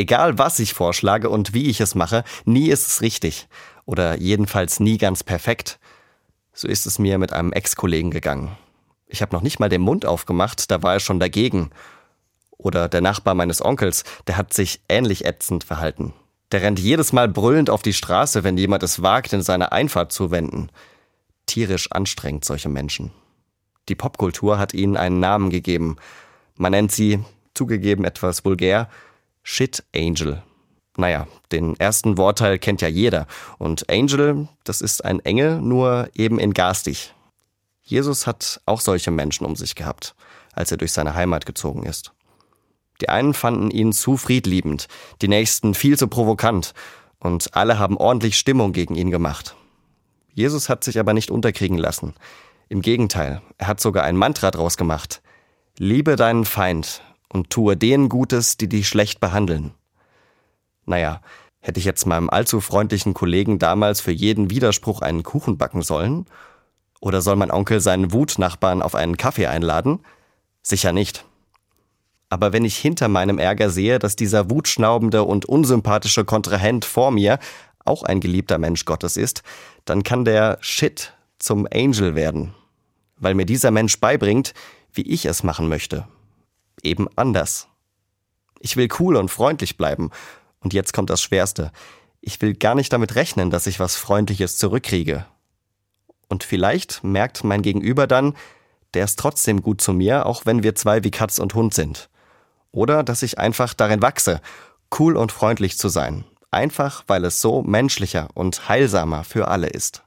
Egal was ich vorschlage und wie ich es mache, nie ist es richtig. Oder jedenfalls nie ganz perfekt. So ist es mir mit einem Ex-Kollegen gegangen. Ich habe noch nicht mal den Mund aufgemacht, da war er schon dagegen. Oder der Nachbar meines Onkels, der hat sich ähnlich ätzend verhalten. Der rennt jedes Mal brüllend auf die Straße, wenn jemand es wagt, in seine Einfahrt zu wenden. Tierisch anstrengend, solche Menschen. Die Popkultur hat ihnen einen Namen gegeben. Man nennt sie, zugegeben etwas vulgär, Shit Angel. Naja, den ersten Wortteil kennt ja jeder. Und Angel, das ist ein Engel, nur eben in garstig. Jesus hat auch solche Menschen um sich gehabt, als er durch seine Heimat gezogen ist. Die einen fanden ihn zu friedliebend, die nächsten viel zu provokant, und alle haben ordentlich Stimmung gegen ihn gemacht. Jesus hat sich aber nicht unterkriegen lassen. Im Gegenteil, er hat sogar ein Mantra draus gemacht. Liebe deinen Feind und tue denen Gutes, die dich schlecht behandeln. Naja, hätte ich jetzt meinem allzu freundlichen Kollegen damals für jeden Widerspruch einen Kuchen backen sollen? Oder soll mein Onkel seinen Wutnachbarn auf einen Kaffee einladen? Sicher nicht. Aber wenn ich hinter meinem Ärger sehe, dass dieser wutschnaubende und unsympathische Kontrahent vor mir auch ein geliebter Mensch Gottes ist, dann kann der Shit zum Angel werden. Weil mir dieser Mensch beibringt, wie ich es machen möchte. Eben anders. Ich will cool und freundlich bleiben. Und jetzt kommt das Schwerste. Ich will gar nicht damit rechnen, dass ich was Freundliches zurückkriege. Und vielleicht merkt mein Gegenüber dann, der ist trotzdem gut zu mir, auch wenn wir zwei wie Katz und Hund sind. Oder dass ich einfach darin wachse, cool und freundlich zu sein. Einfach weil es so menschlicher und heilsamer für alle ist.